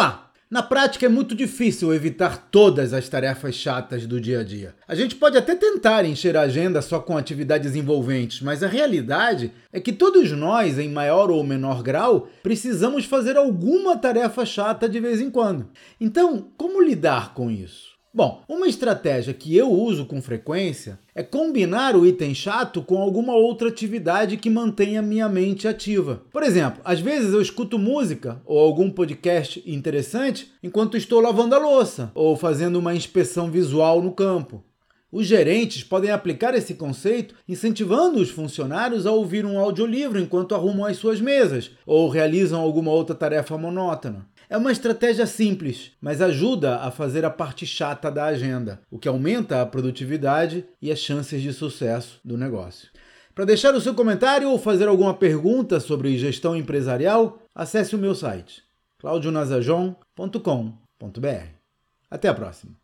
lá! Na prática é muito difícil evitar todas as tarefas chatas do dia a dia. A gente pode até tentar encher a agenda só com atividades envolventes, mas a realidade é que todos nós, em maior ou menor grau, precisamos fazer alguma tarefa chata de vez em quando. Então, como lidar com isso? Bom, uma estratégia que eu uso com frequência é combinar o item chato com alguma outra atividade que mantenha minha mente ativa. Por exemplo, às vezes eu escuto música ou algum podcast interessante enquanto estou lavando a louça ou fazendo uma inspeção visual no campo. Os gerentes podem aplicar esse conceito incentivando os funcionários a ouvir um audiolivro enquanto arrumam as suas mesas ou realizam alguma outra tarefa monótona. É uma estratégia simples, mas ajuda a fazer a parte chata da agenda, o que aumenta a produtividade e as chances de sucesso do negócio. Para deixar o seu comentário ou fazer alguma pergunta sobre gestão empresarial, acesse o meu site claudionazajon.com.br. Até a próxima!